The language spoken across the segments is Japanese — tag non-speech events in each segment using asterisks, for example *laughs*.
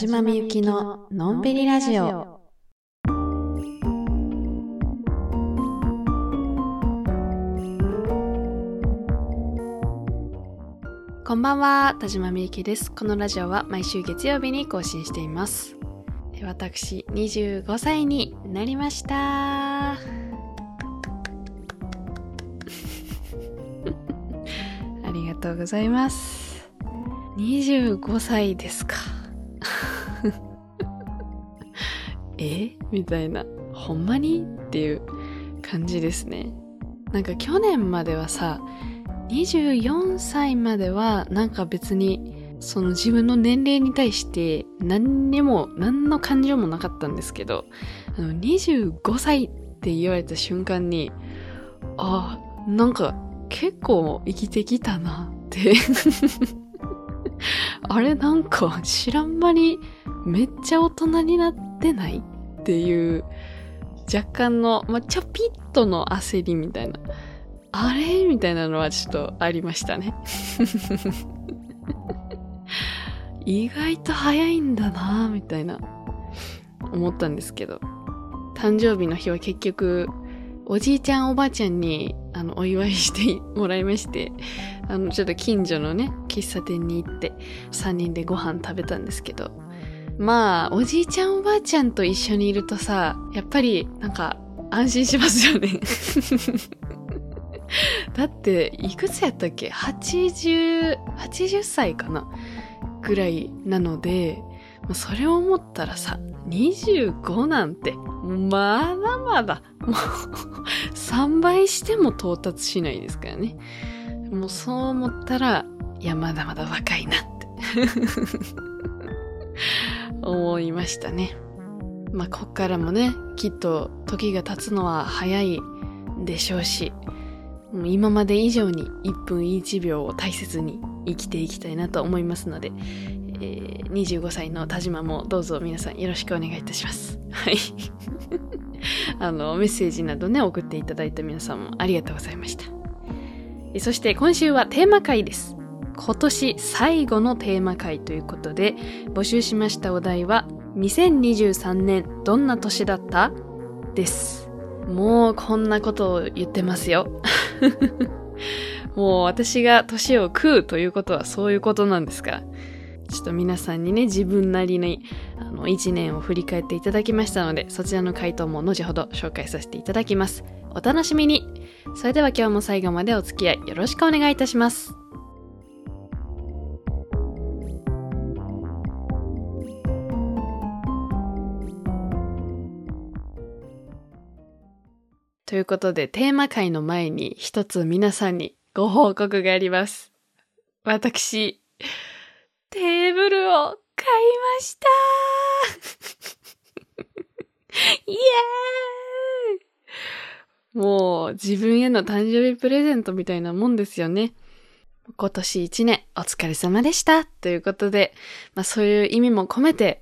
島みゆきののんびりラジオ。こんばんは、田島みゆきです。このラジオは毎週月曜日に更新しています。私、25歳になりました。*laughs* ありがとうございます。25歳ですか。え？みたいな。ほんまにっていう感じですね。なんか去年まではさ、24歳まではなんか別にその自分の年齢に対して何にも何の感情もなかったんですけど、あの25歳って言われた瞬間に、あ、なんか結構生きてきたなって。*laughs* あれなんか知らん間にめっちゃ大人になってないっていう若干の、まあ、ちょぴっとの焦りみたいな。あれ？みたいなのはちょっとありましたね。*laughs* 意外と早いんだなみたいな思ったんですけど。誕生日の日は結局、おじいちゃんおばあちゃんにあのお祝いしてもらいまして、あのちょっと近所のね、喫茶店に行って3人でご飯食べたんですけど、まあ、おじいちゃんおばあちゃんと一緒にいるとさ、やっぱりなんか安心しますよね。*laughs* だって、いくつやったっけ ?80、80歳かな？ぐらいなので、それを思ったらさ、25なんて、まだまだ、もう、3倍しても到達しないですからね。もうそう思ったら、いや、まだまだ若いなって、思いましたね。まあ、こっからもね、きっと時が経つのは早いでしょうし、もう今まで以上に1分1秒を大切に生きていきたいなと思いますので、えー25歳の田島もどうぞ皆さんよろしくお願いいたします。はい。*laughs* あの、メッセージなどね、送っていただいた皆さんもありがとうございました。そして今週はテーマ回です。今年最後のテーマ回ということで、募集しましたお題は、2023年どんな年だった？です。もうこんなことを言ってますよ。*laughs* もう私が年を食うということはそういうことなんですか？ちょっと皆さんにね、自分なりに、あの、一年を振り返っていただきましたので、そちらの回答も後ほど紹介させていただきます。お楽しみにそれでは今日も最後までお付き合いよろしくお願いいたします。ということで、テーマ回の前に一つ皆さんにご報告があります。私、テーブルを買いました *laughs* イエーイもう自分への誕生日プレゼントみたいなもんですよね。今年一年お疲れ様でしたということで、まあそういう意味も込めて、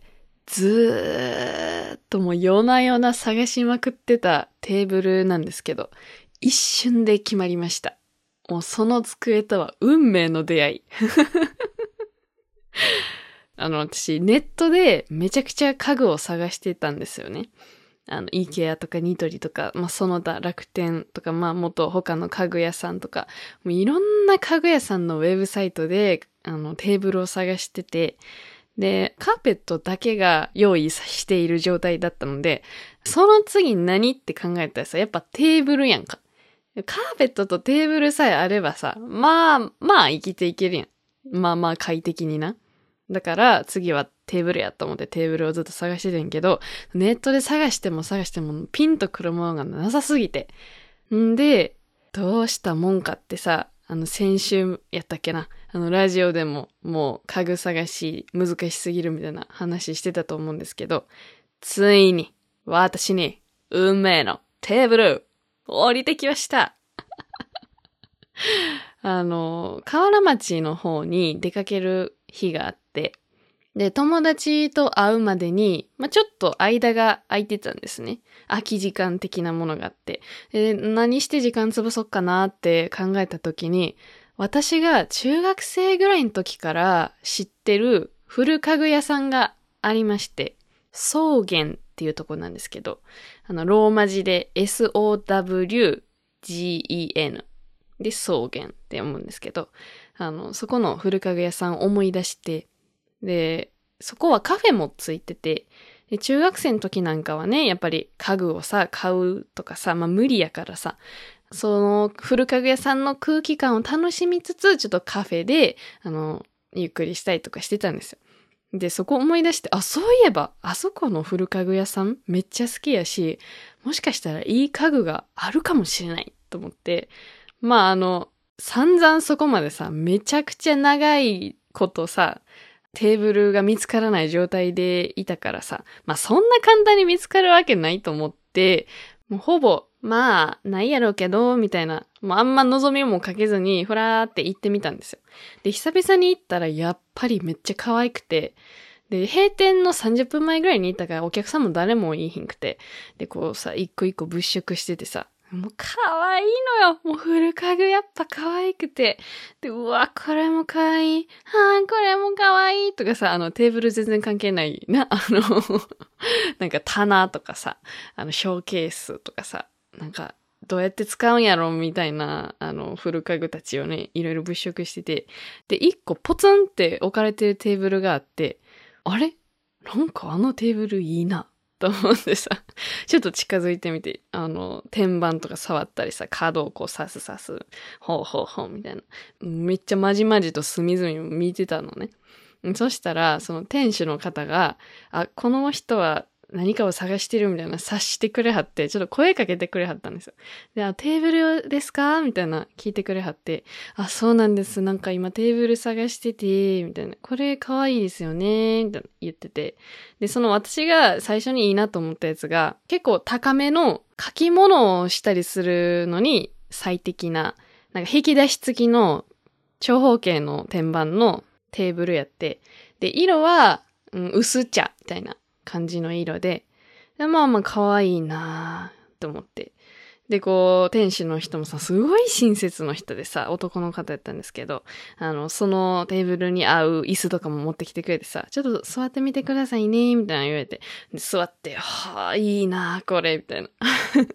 ずーっともう夜な夜な探しまくってたテーブルなんですけど、一瞬で決まりました。もうその机とは運命の出会い。*laughs* あの、私、ネットでめちゃくちゃ家具を探してたんですよね。あの、イケアとかニトリとか、まあ、その他楽天とか、まあ、元他の家具屋さんとか、もういろんな家具屋さんのウェブサイトで、あの、テーブルを探してて、で、カーペットだけが用意している状態だったので、その次何って考えたらさ、やっぱテーブルやんか。カーペットとテーブルさえあればさ、まあ、まあ生きていけるやん。まあまあ快適にな。だから次はテーブルやと思ってテーブルをずっと探しててんけど、ネットで探しても探してもピンとくるものがなさすぎて。んで、どうしたもんかってさ、あの先週やったっけな？あのラジオでももう家具探し難しすぎるみたいな話してたと思うんですけど、ついに私に運命のテーブル降りてきました。*laughs* あの、河原町の方に出かける日があって、で、友達と会うまでに、まあ、ちょっと間が空いてたんですね。空き時間的なものがあって。で、何して時間潰そっかなって考えた時に、私が中学生ぐらいの時から知ってる古家具屋さんがありまして、草原っていうとこなんですけど、あの、ローマ字で S-O-W-G-E-N で草原って思うんですけど、あの、そこの古家具屋さんを思い出して、で、そこはカフェもついてて、で中学生の時なんかはね、やっぱり家具をさ、買うとかさ、まあ無理やからさ、その古家具屋さんの空気感を楽しみつつ、ちょっとカフェで、あの、ゆっくりしたりとかしてたんですよ。で、そこ思い出して、あ、そういえば、あそこの古家具屋さんめっちゃ好きやし、もしかしたらいい家具があるかもしれないと思って、まああの、散々そこまでさ、めちゃくちゃ長いことさ、テーブルが見つからない状態でいたからさ、まあそんな簡単に見つかるわけないと思って、もうほぼ、まあ、ないやろうけど、みたいな、もうあんま望みもかけずに、ふらーって行ってみたんですよ。で、久々に行ったらやっぱりめっちゃ可愛くて、で、閉店の30分前ぐらいに行ったからお客さんも誰もいいひんくて、で、こうさ、一個一個物色しててさ、もう可愛いのよもう古家具やっぱ可愛くて。で、うわ、これも可愛い。はあ、これも可愛い。とかさ、あの、テーブル全然関係ないな、*laughs* あの、なんか棚とかさ、あの、ショーケースとかさ、なんか、どうやって使うんやろみたいな、あの、古家具たちをね、いろいろ物色してて。で、一個ポツンって置かれてるテーブルがあって、あれ？なんかあのテーブルいいな。と思うんでさ、ちょっと近づいてみて、あの、天板とか触ったりさ、角をこうさすさす、ほうほうほうみたいな。めっちゃまじまじと隅々見てたのね。そしたら、その店主の方が、あ、この人は何かを探してるみたいな察してくれはって、ちょっと声かけてくれはったんですよ。で、テーブルですか？みたいな聞いてくれはって、あ、そうなんです。なんか今テーブル探してて、みたいな。これ可愛いですよね、みたいな言ってて。で、その私が最初にいいなと思ったやつが、結構高めの書き物をしたりするのに最適な、なんか引き出し付きの長方形の天板のテーブルやって、で、色は、うん、薄茶みたいな感じの色で、でまあまあ可愛いなぁと思って。で、こう、店主の人もさ、すごい親切の人でさ、男の方やったんですけど、あの、そのテーブルに合う椅子とかも持ってきてくれてさ、ちょっと座ってみてくださいね、みたいな言われて、で座って、はあ、いいな、これ、みたいな。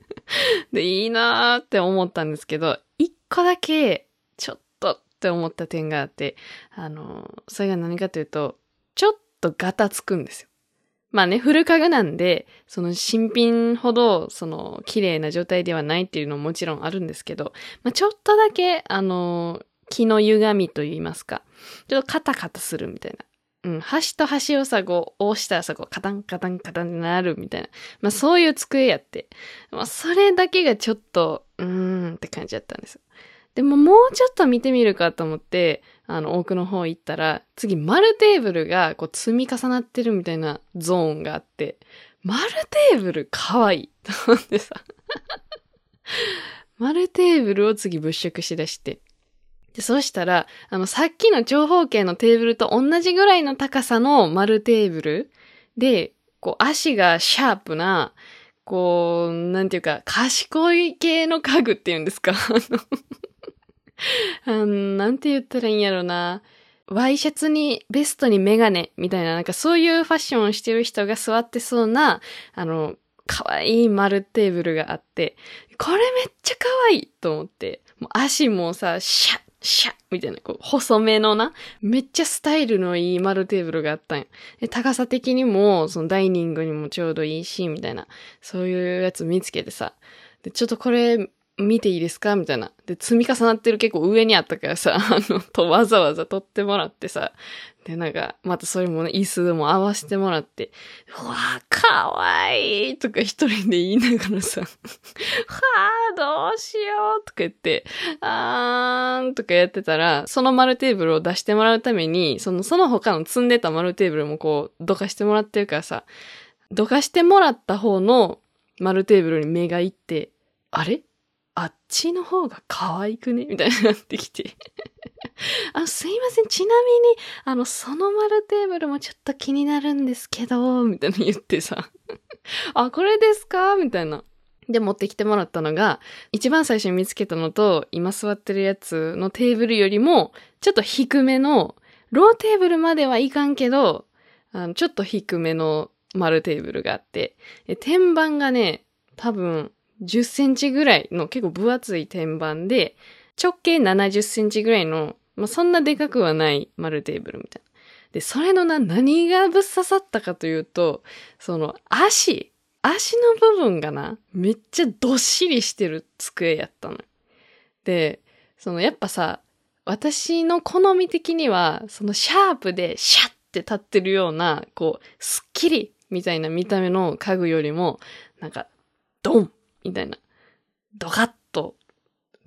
*laughs* で、いいなって思ったんですけど、一個だけ、ちょっとって思った点があって、あの、それが何かというと、ちょっとガタつくんですよ。まあね、古家具なんで、その新品ほど、その、綺麗な状態ではないっていうのももちろんあるんですけど、まあちょっとだけ、あの、木の歪みと言いますか、ちょっとカタカタするみたいな。うん、端と端をさ、こう、押したらさ、こう、カタンカタンカタンになるみたいな。まあそういう机やって。まあそれだけがちょっと、うーんって感じだったんですよ。でももうちょっと見てみるかと思って、あの、奥の方行ったら、次、丸テーブルが、こう、積み重なってるみたいなゾーンがあって、丸テーブルかわいいと思ってさ。丸テーブルを次物色しだして。で、そうしたら、あの、さっきの長方形のテーブルと同じぐらいの高さの丸テーブルで、こう、足がシャープな、こう、なんていうか、賢い系の家具っていうんですか *laughs* あの、なんて言ったらいいんやろな。ワイシャツにベストにメガネみたいな、なんかそういうファッションをしてる人が座ってそうな、あの、可愛い丸テーブルがあって、これめっちゃ可愛いと思って、もう足もさ、シャッ、シャッみたいな、こう、細めのな、めっちゃスタイルのいい丸テーブルがあったんや。で、高さ的にも、そのダイニングにもちょうどいいし、みたいな、そういうやつ見つけてさ、で、ちょっとこれ、見ていいですか？みたいな。で、積み重なってる結構上にあったからさ、*laughs* あの、とわざわざ取ってもらってさ、で、なんか、またそれもね、椅子も合わせてもらって、うわー、かわいいとか一人で言いながらさ、はあ、どうしようとか言って、あーんとかやってたら、その丸テーブルを出してもらうために、その、その他の積んでた丸テーブルもこう、どかしてもらってるからさ、どかしてもらった方の丸テーブルに目がいって、あれ？あっちの方が可愛くね？みたいになってきて。*laughs* あ、すいません。ちなみに、あの、その丸テーブルもちょっと気になるんですけど、みたいな言ってさ。*laughs* あ、これですか？みたいな。で、持ってきてもらったのが、一番最初に見つけたのと、今座ってるやつのテーブルよりも、ちょっと低めの、ローテーブルまではいかんけど、あの、ちょっと低めの丸テーブルがあって、天板がね、多分10センチぐらいの結構分厚い天板で、直径70センチぐらいの、まあ、そんなでかくはない丸テーブルみたいな。で、それのな、何がぶっ刺さったかというと、その足、足の部分がな、めっちゃどっしりしてる机やったの。で、そのやっぱさ、私の好み的には、そのシャープでシャッって立ってるような、こう、スッキリみたいな見た目の家具よりも、なんか、ドンみたいな、ドカッと、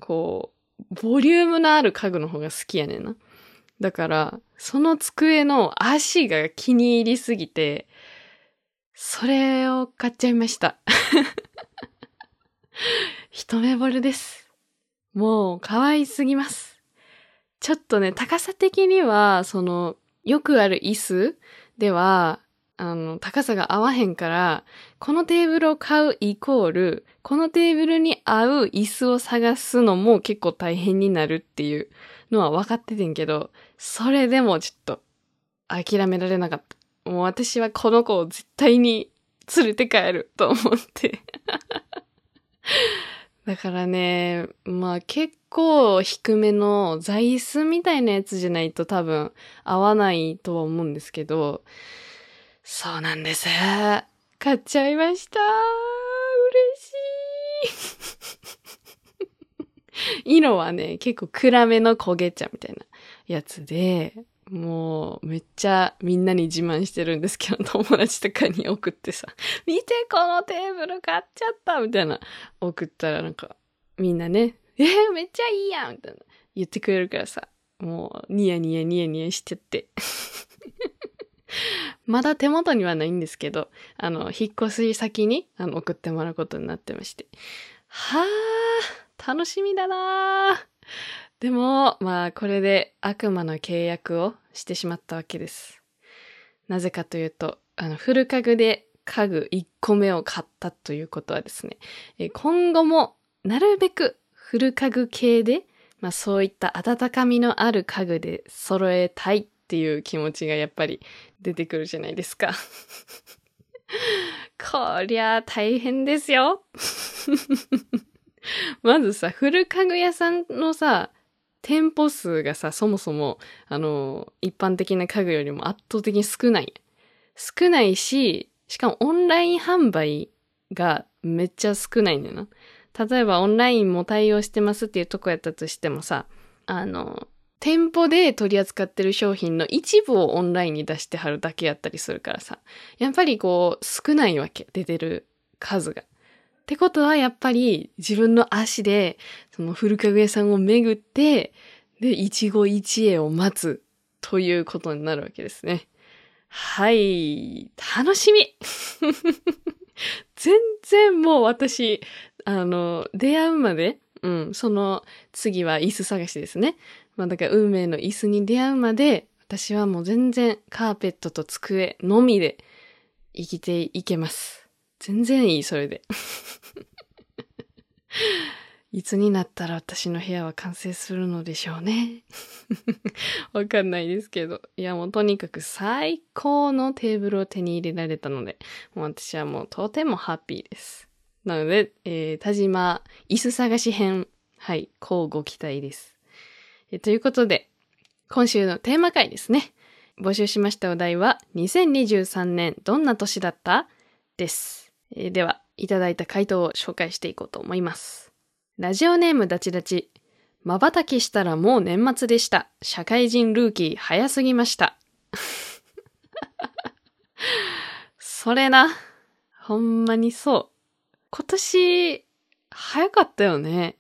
こう、ボリュームのある家具の方が好きやねんな。だから、その机の足が気に入りすぎて、それを買っちゃいました。*laughs* 一目惚れです。もう可愛すぎます。ちょっとね、高さ的には、その、よくある椅子では、あの、高さが合わへんから、このテーブルを買うイコール、このテーブルに合う椅子を探すのも結構大変になるっていうのは分かっててんけど、それでもちょっと諦められなかった。もう私はこの子を絶対に連れて帰ると思って。*laughs* だからね、まあ結構低めの座椅子みたいなやつじゃないと多分合わないとは思うんですけど、そうなんです。買っちゃいました。嬉しい。*laughs* 色はね、結構暗めの焦げ茶みたいなやつで、もうめっちゃみんなに自慢してるんですけど、友達とかに送ってさ、見てこのテーブル買っちゃったみたいな送ったらなんかみんなね、え、めっちゃいいやんみたいな言ってくれるからさ、もうニヤニヤニヤニヤしてって。まだ手元にはないんですけど、あの、引っ越し先にあの送ってもらうことになってまして。はあ、楽しみだなでも、まあ、これで悪魔の契約をしてしまったわけです。なぜかというと、あの、フル家具で家具1個目を買ったということはですね、え今後もなるべくフル家具系で、まあそういった温かみのある家具で揃えたいっていう気持ちがやっぱり出てくるじゃないですか。*laughs* こりゃ大変ですよ。*laughs* まずさ、フル家具屋さんのさ、店舗数がさ、そもそも、あの、一般的な家具よりも圧倒的に少ない。少ないし、しかもオンライン販売がめっちゃ少ないんだよな。例えばオンラインも対応してますっていうとこやったとしてもさ、あの、店舗で取り扱ってる商品の一部をオンラインに出してはるだけやったりするからさ、やっぱりこう少ないわけ、出てる数が。ってことはやっぱり自分の足でその古家具屋さんを巡って、で、一期一会を待つということになるわけですね。はい、楽しみ *laughs* 全然もう私、あの、出会うまで、うん、その次は椅子探しですね。まあだから運命の椅子に出会うまで、私はもう全然カーペットと机のみで生きていけます。全然いい、それで。*laughs* いつになったら私の部屋は完成するのでしょうね。*laughs* わかんないですけど。いやもうとにかく最高のテーブルを手に入れられたので、もう私はもうとてもハッピーです。なので、えー、田島椅子探し編、はい、こうご期待です。ということで、今週のテーマ回ですね。募集しましたお題は、2023年どんな年だった？です。えでは、いただいた回答を紹介していこうと思います。ラジオネームダチダチ。瞬きしたらもう年末でした。社会人ルーキー早すぎました。*laughs* それな。ほんまにそう。今年、早かったよね。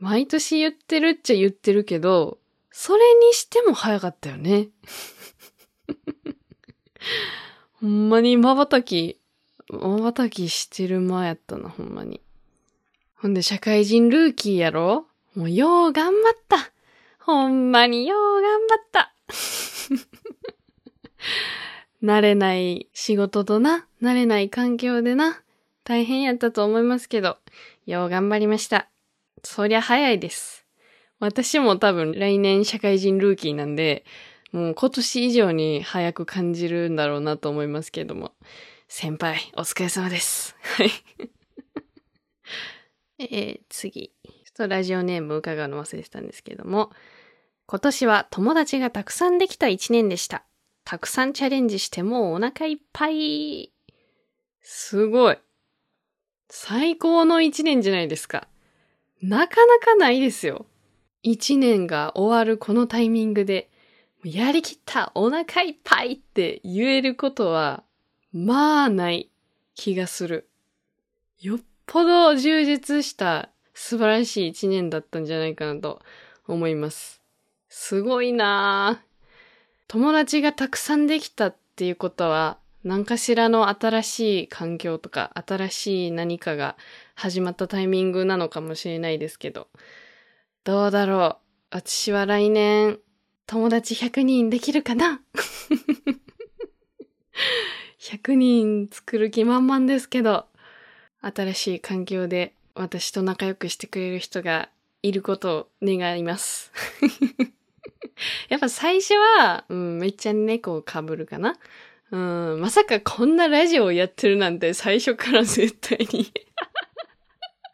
毎年言ってるっちゃ言ってるけど、それにしても早かったよね。*laughs* ほんまに瞬き、瞬きしてる前やったな、ほんまに。ほんで、社会人ルーキーやろ？もう、よう頑張った。ほんまによう頑張った。*laughs* 慣れない仕事とな、慣れない環境でな、大変やったと思いますけど、よう頑張りました。そりゃ早いです。私も多分来年社会人ルーキーなんで、もう今年以上に早く感じるんだろうなと思いますけれども。先輩、お疲れ様です。はい。*laughs* えー、次。ちょっとラジオネーム伺うの忘れてたんですけれども。今年は友達がたくさんできた一年でした。たくさんチャレンジしてもうお腹いっぱい。すごい。最高の一年じゃないですか。なかなかないですよ。一年が終わるこのタイミングで、やりきったお腹いっぱいって言えることは、まあない気がする。よっぽど充実した素晴らしい一年だったんじゃないかなと思います。すごいなぁ。友達がたくさんできたっていうことは、何かしらの新しい環境とか、新しい何かが始まったタイミングなのかもしれないですけど、どうだろう。私は来年、友達100人できるかな？*laughs* 100人作る気満々ですけど、新しい環境で私と仲良くしてくれる人がいることを願います。*laughs* やっぱ最初は、うん、めっちゃ猫をかぶるかな？うん、まさかこんなラジオをやってるなんて最初から絶対に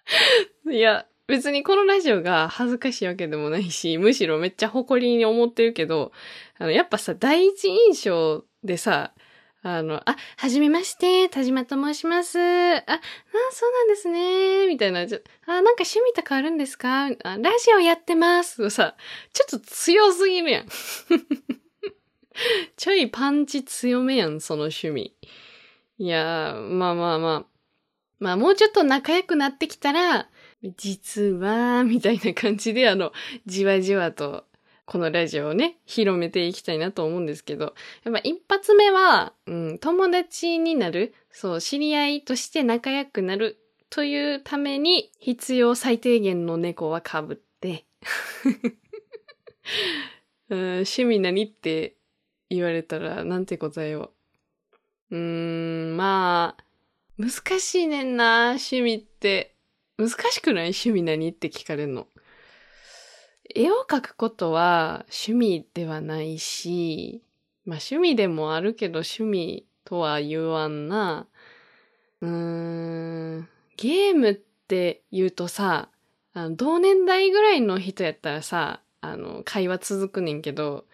*laughs* いや、別にこのラジオが恥ずかしいわけでもないし、*laughs* むしろめっちゃ誇りに思ってるけど、あの、やっぱさ、第一印象でさ、あの、あ、はじめまして、田島と申します。あ、あそうなんですね。みたいな。あ、なんか趣味とかあるんですか？あラジオやってます。さ、ちょっと強すぎるやん。*laughs* ちょいパンチ強めやん、その趣味。いやー、まあまあまあ。まあもうちょっと仲良くなってきたら、実は、みたいな感じで、あの、じわじわとこのラジオをね、広めていきたいなと思うんですけど、やっぱ一発目は、うん、友達になる、そう、知り合いとして仲良くなるというために、必要最低限の猫は被って、*laughs* うん、趣味何って言われたら、なんて答えよう。うーん、まあ、難しいねんな、趣味って。難しくない？趣味何？って聞かれるの。絵を描くことは趣味ではないし、まあ趣味でもあるけど趣味とは言わんな。うーん、ゲームって言うとさ、あの同年代ぐらいの人やったらさ、あの、会話続くねんけど、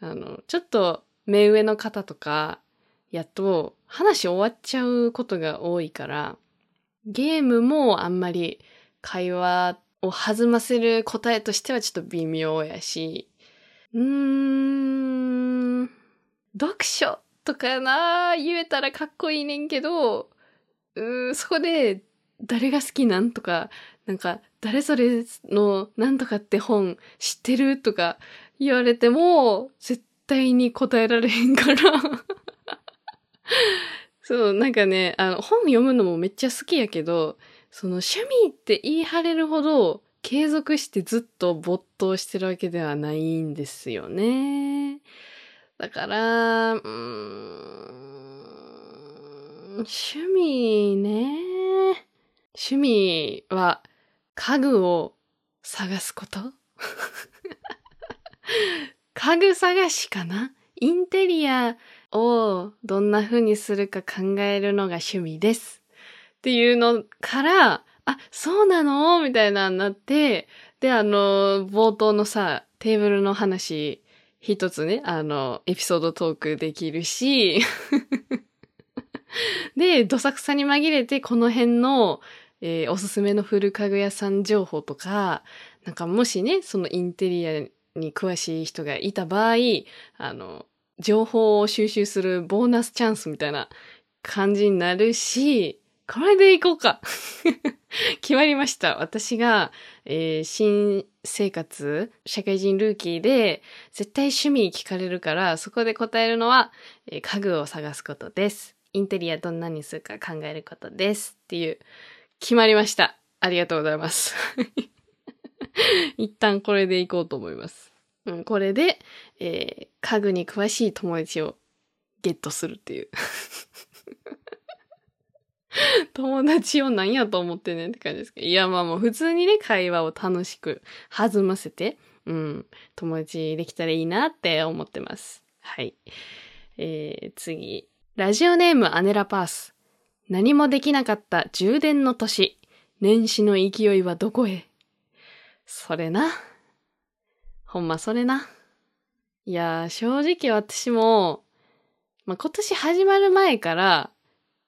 あの、ちょっと目上の方とか、やっと話終わっちゃうことが多いから、ゲームもあんまり会話を弾ませる答えとしてはちょっと微妙やし、うーん、読書とかな言えたらかっこいいねんけど、うーそこで誰が好きなんとか、なんか誰それのなんとかって本知ってるとか言われても絶対に答えられへんから。*laughs* そう、なんかね、あの本読むのもめっちゃ好きやけど、その趣味って言い張れるほど継続してずっと没頭してるわけではないんですよね。だから、うん、趣味ね。趣味は家具を探すこと？*laughs* 家具探しかな？インテリアをどんな風にするか考えるのが趣味です。っていうのから、あ、そうなの？みたいなになって、で、あの、冒頭のさ、テーブルの話、一つね、あの、エピソードトークできるし、*laughs* で、どさくさに紛れて、この辺の、えー、おすすめの古家具屋さん情報とか、なんかもしね、そのインテリアに詳しい人がいた場合、あの、情報を収集するボーナスチャンスみたいな感じになるし、これでいこうか *laughs* 決まりました。私が、えー、新生活、社会人ルーキーで、絶対趣味聞かれるから、そこで答えるのは、えー、家具を探すことです。インテリアどんなにするか考えることです。っていう、決まりました。ありがとうございます。*laughs* 一旦これでいこうと思います。うん、これで、えー、家具に詳しい友達をゲットするっていう *laughs* 友達を何やと思ってねって感じですかいや、まあもう普通にね、会話を楽しく弾ませて、うん、友達できたらいいなって思ってます。はい。えー、次。ラジオネームアネラパース。何もできなかった充電の年。年始の勢いはどこへ？それな。ほんまそれな。いやー、正直私も、まあ、今年始まる前から、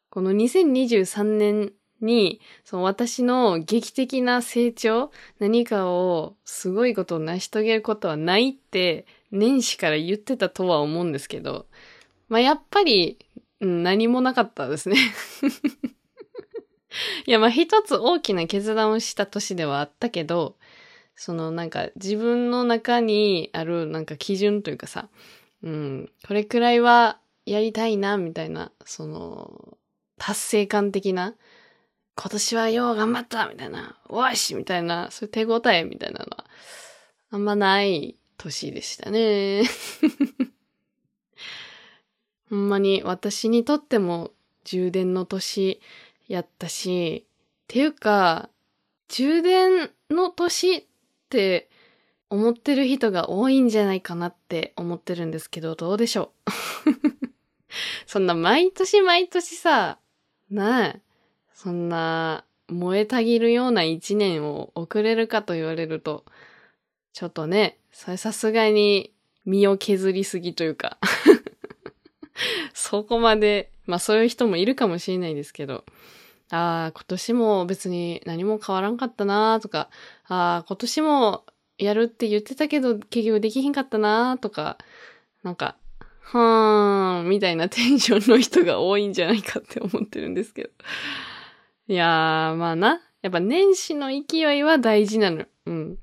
この2023年に、その私の劇的な成長、何かをすごいことを成し遂げることはないって年始から言ってたとは思うんですけど、まあ、やっぱり、うん、何もなかったですね *laughs* いや、ま一つ大きな決断をした年ではあったけど、そのなんか自分の中にあるなんか基準というかさ、うん、これくらいはやりたいな、みたいな、その、達成感的な、今年はよう頑張ったみたいな、おいしみたいな、そういう手応えみたいなのは、あんまない年でしたね。*laughs* ほんまに私にとっても充電の年やったし、っていうか、充電の年って思ってる人が多いんじゃないかなって思ってるんですけど、どうでしょう？*laughs* そんな毎年毎年さ、なあ、そんな燃えたぎるような一年を送れるかと言われると、ちょっとね、それさすがに身を削りすぎというか *laughs* そこまで、まあそういう人もいるかもしれないですけど、ああ、今年も別に何も変わらんかったなとか、ああ、今年もやるって言ってたけど結局できひんかったなとか、なんか、はーん、みたいなテンションの人が多いんじゃないかって思ってるんですけど。いやー、まあな。やっぱ年始の勢いは大事なの。うん。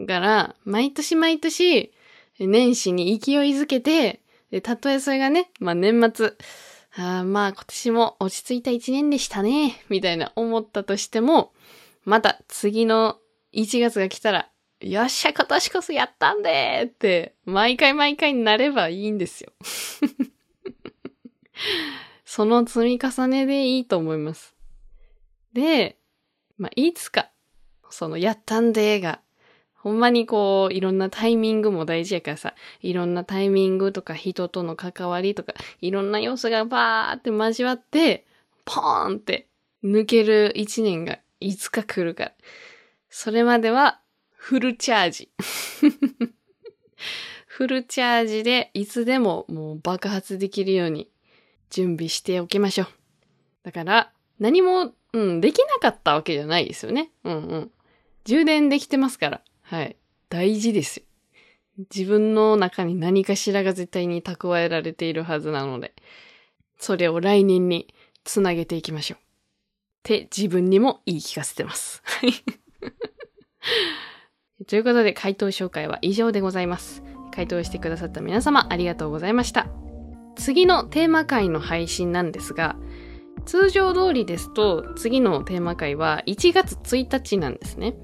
だから、毎年毎年、年始に勢いづけて、で、たとえそれがね、まあ年末、あまあ今年も落ち着いた一年でしたね、みたいな思ったとしても、また次の1月が来たら、よっしゃ、今年こそやったんでって、毎回毎回になればいいんですよ。*laughs* その積み重ねでいいと思います。で、まあ、いつか、その、やったんでが、ほんまにこう、いろんなタイミングも大事やからさ、いろんなタイミングとか人との関わりとか、いろんな要素がバーって交わって、ポーンって抜ける一年がいつか来るから。それまではフルチャージ。*laughs* フルチャージでいつでももう爆発できるように準備しておきましょう。だから何も、うん、できなかったわけじゃないですよね。うんうん。充電できてますから。はい。大事ですよ。自分の中に何かしらが絶対に蓄えられているはずなので、それを来年につなげていきましょう。って自分にも言い聞かせてます。はい。ということで回答紹介は以上でございます。回答してくださった皆様ありがとうございました。次のテーマ回の配信なんですが、通常通りですと次のテーマ回は1月1日なんですね。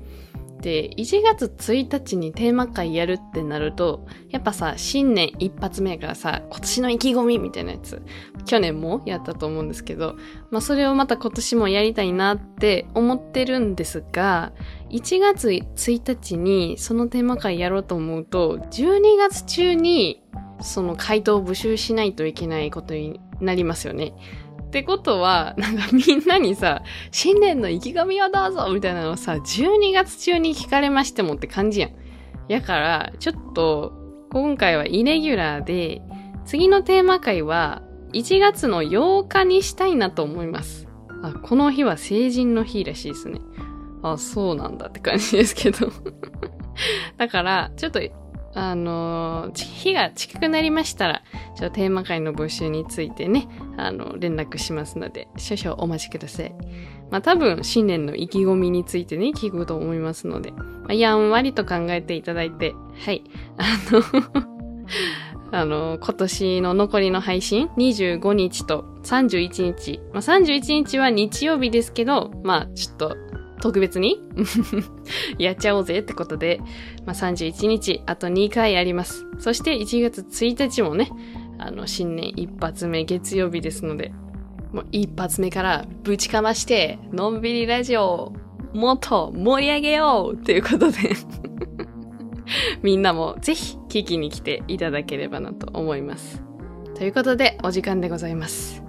で、1月1日にテーマ会やるってなると、やっぱさ、新年一発目からさ、今年の意気込みみたいなやつ、去年もやったと思うんですけど、まあそれをまた今年もやりたいなって思ってるんですが、1月1日にそのテーマ会やろうと思うと、12月中にその回答を募集しないといけないことになりますよね。ってことは、なんかみんなにさ、新年の意気込みをどうぞみたいなのをさ、12月中に聞かれましてもって感じやん。やから、ちょっと、今回はイレギュラーで、次のテーマ回は1月の8日にしたいなと思います。あ、この日は成人の日らしいですね。あ、そうなんだって感じですけど *laughs* だから、ちょっとあの、日が近くなりましたら、ちょテーマ会の募集についてね、あの、連絡しますので、少々お待ちください。まあ多分、新年の意気込みについてね、聞くと思いますので、まあ、やんわりと考えていただいて、はい。あの *laughs* あの、今年の残りの配信、25日と31日。まあ、31日は日曜日ですけど、まあ、ちょっと、特別に？*laughs* やっちゃおうぜってことで、まあ、31日、あと2回あります。そして1月1日もね、あの、新年一発目月曜日ですので、もう一発目からぶちかまして、のんびりラジオをもっと盛り上げようということで *laughs* みんなもぜひ聞きに来ていただければなと思います。ということでお時間でございます。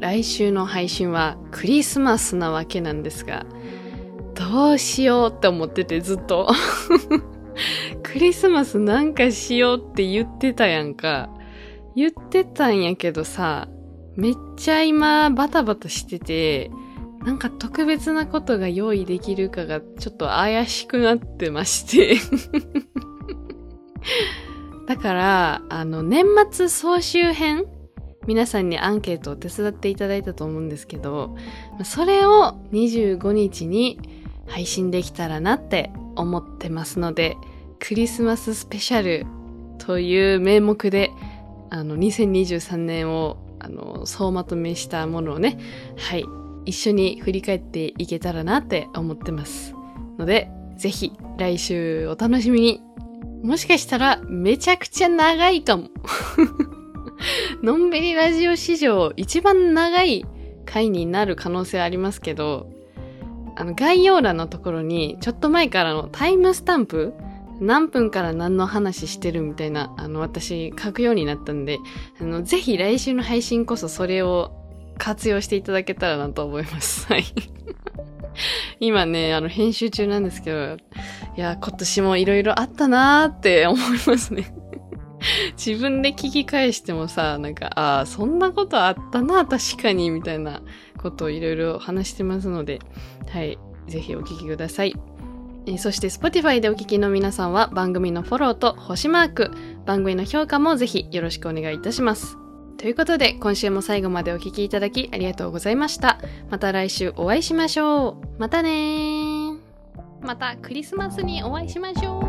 来週の配信はクリスマスなわけなんですが、どうしようって思っててずっと *laughs* クリスマスなんかしようって言ってたやんか。言ってたんやけどさ、めっちゃ今バタバタしてて、なんか特別なことが用意できるかがちょっと怪しくなってまして *laughs* だから、あの、年末総集編皆さんにアンケートを手伝っていただいたと思うんですけど、それを25日に配信できたらなって思ってますので、クリスマススペシャルという名目で、あの、2023年を、あの、総まとめしたものをね、はい、一緒に振り返っていけたらなって思ってます。ので、ぜひ来週お楽しみに。もしかしたらめちゃくちゃ長いかも。*laughs* のんびりラジオ史上一番長い回になる可能性ありますけど、あの概要欄のところにちょっと前からのタイムスタンプ何分から何の話してるみたいな、あの、私書くようになったんで、あの、ぜひ来週の配信こそそれを活用していただけたらなと思います。*laughs* はい。今ね、あの、編集中なんですけど、いや、今年もいろいろあったなーって *laughs* 思いますね。自分で聞き返してもさ、なんか、ああ、そんなことあったな、確かに、みたいなことをいろいろ話してますので、はい。ぜひお聞きください。えそして Spotify でお聞きの皆さんは番組のフォローと星マーク、番組の評価もぜひよろしくお願いいたします。ということで、今週も最後までお聴きいただきありがとうございました。また来週お会いしましょう。またねまたクリスマスにお会いしましょう。